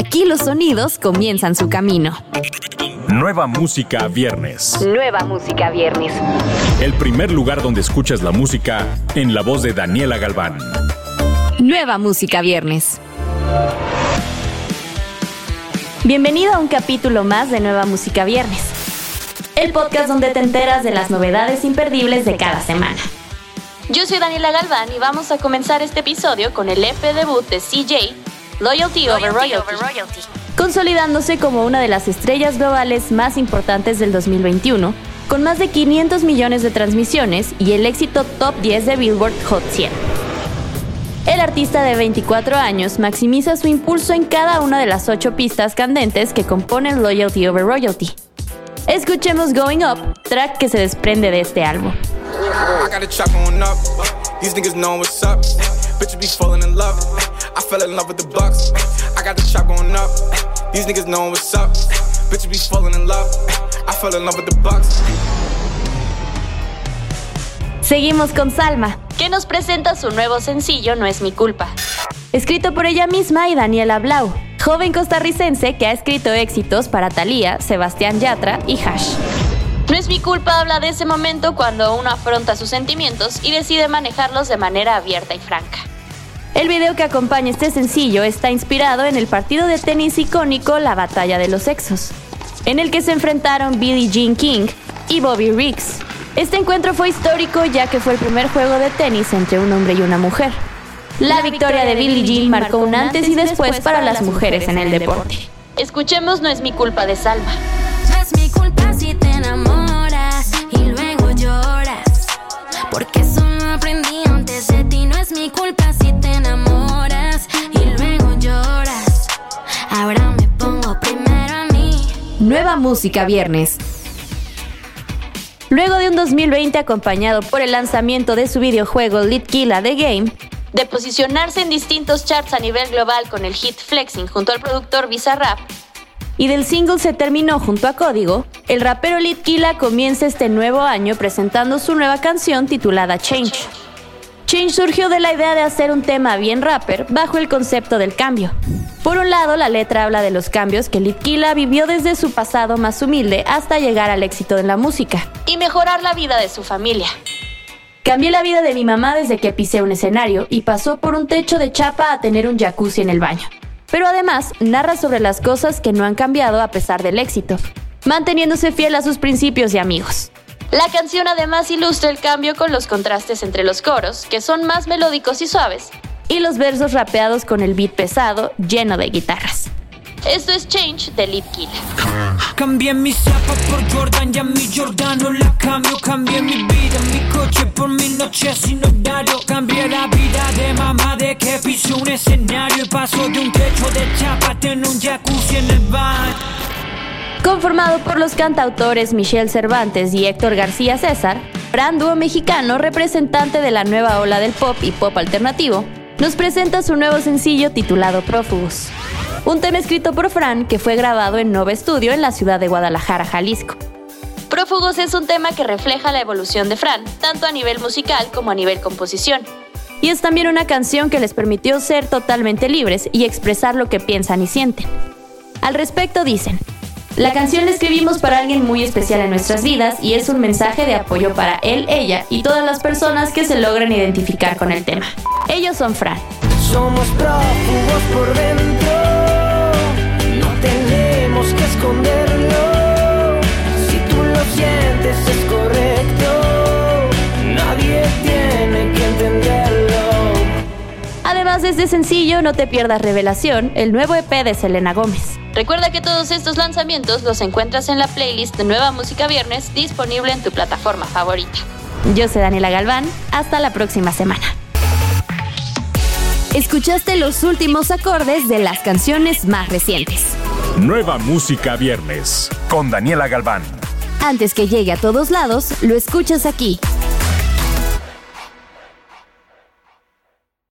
Aquí los sonidos comienzan su camino. Nueva música viernes. Nueva música viernes. El primer lugar donde escuchas la música en la voz de Daniela Galván. Nueva música viernes. Bienvenido a un capítulo más de Nueva Música Viernes. El podcast donde te enteras de las novedades imperdibles de cada semana. Yo soy Daniela Galván y vamos a comenzar este episodio con el EP debut de CJ, Loyalty, over, royalty, consolidándose como una de las estrellas globales más importantes del 2021, con más de 500 millones de transmisiones y el éxito top 10 de Billboard Hot 100. El artista de 24 años maximiza su impulso en cada una de las ocho pistas candentes que componen Loyalty Over Royalty. Escuchemos Going Up, track que se desprende de este álbum. Seguimos con Salma, que nos presenta su nuevo sencillo No es mi culpa. Escrito por ella misma y Daniela Blau, joven costarricense que ha escrito éxitos para Thalía, Sebastián Yatra y Hash. No es mi culpa habla de ese momento cuando uno afronta sus sentimientos y decide manejarlos de manera abierta y franca. El video que acompaña este sencillo está inspirado en el partido de tenis icónico La Batalla de los Sexos, en el que se enfrentaron Billie Jean King y Bobby Riggs. Este encuentro fue histórico ya que fue el primer juego de tenis entre un hombre y una mujer. La victoria de Billie Jean marcó un antes y después para las mujeres en el deporte. Escuchemos No es mi culpa de Salma. No es mi culpa si te enamoras y luego lloras. Porque Nueva música viernes. Luego de un 2020 acompañado por el lanzamiento de su videojuego Litkila The Game, de posicionarse en distintos charts a nivel global con el hit Flexing junto al productor Bizarrap, y del single se terminó junto a Código, el rapero Litkila comienza este nuevo año presentando su nueva canción titulada Change. Change surgió de la idea de hacer un tema bien rapper bajo el concepto del cambio. Por un lado, la letra habla de los cambios que Litkila vivió desde su pasado más humilde hasta llegar al éxito en la música y mejorar la vida de su familia. Cambié la vida de mi mamá desde que pisé un escenario y pasó por un techo de chapa a tener un jacuzzi en el baño. Pero además narra sobre las cosas que no han cambiado a pesar del éxito, manteniéndose fiel a sus principios y amigos. La canción además ilustra el cambio con los contrastes entre los coros, que son más melódicos y suaves, y los versos rapeados con el beat pesado, lleno de guitarras. Esto es Change de Lip. Cambié mi zapa por Jordan, ya mi Jordano la cambio. Cambié mi vida, mi coche por mi noche sin horario. Cambié la vida de mamá de que piso un escenario y paso de un techo de chapa tener un jacuzzi en el baño. Conformado por los cantautores Michelle Cervantes y Héctor García César, Fran dúo mexicano representante de la nueva ola del pop y pop alternativo, nos presenta su nuevo sencillo titulado Prófugos. Un tema escrito por Fran que fue grabado en Nova Studio en la ciudad de Guadalajara, Jalisco. Prófugos es un tema que refleja la evolución de Fran, tanto a nivel musical como a nivel composición. Y es también una canción que les permitió ser totalmente libres y expresar lo que piensan y sienten. Al respecto dicen, la canción la escribimos para alguien muy especial en nuestras vidas y es un mensaje de apoyo para él, ella y todas las personas que se logran identificar con el tema. Ellos son Fran. Somos prófugos por dentro, no tenemos que esconderlo. Además de este sencillo, no te pierdas Revelación, el nuevo EP de Selena Gómez. Recuerda que todos estos lanzamientos los encuentras en la playlist de Nueva Música Viernes disponible en tu plataforma favorita. Yo soy Daniela Galván, hasta la próxima semana. Escuchaste los últimos acordes de las canciones más recientes. Nueva música viernes con Daniela Galván. Antes que llegue a todos lados, lo escuchas aquí.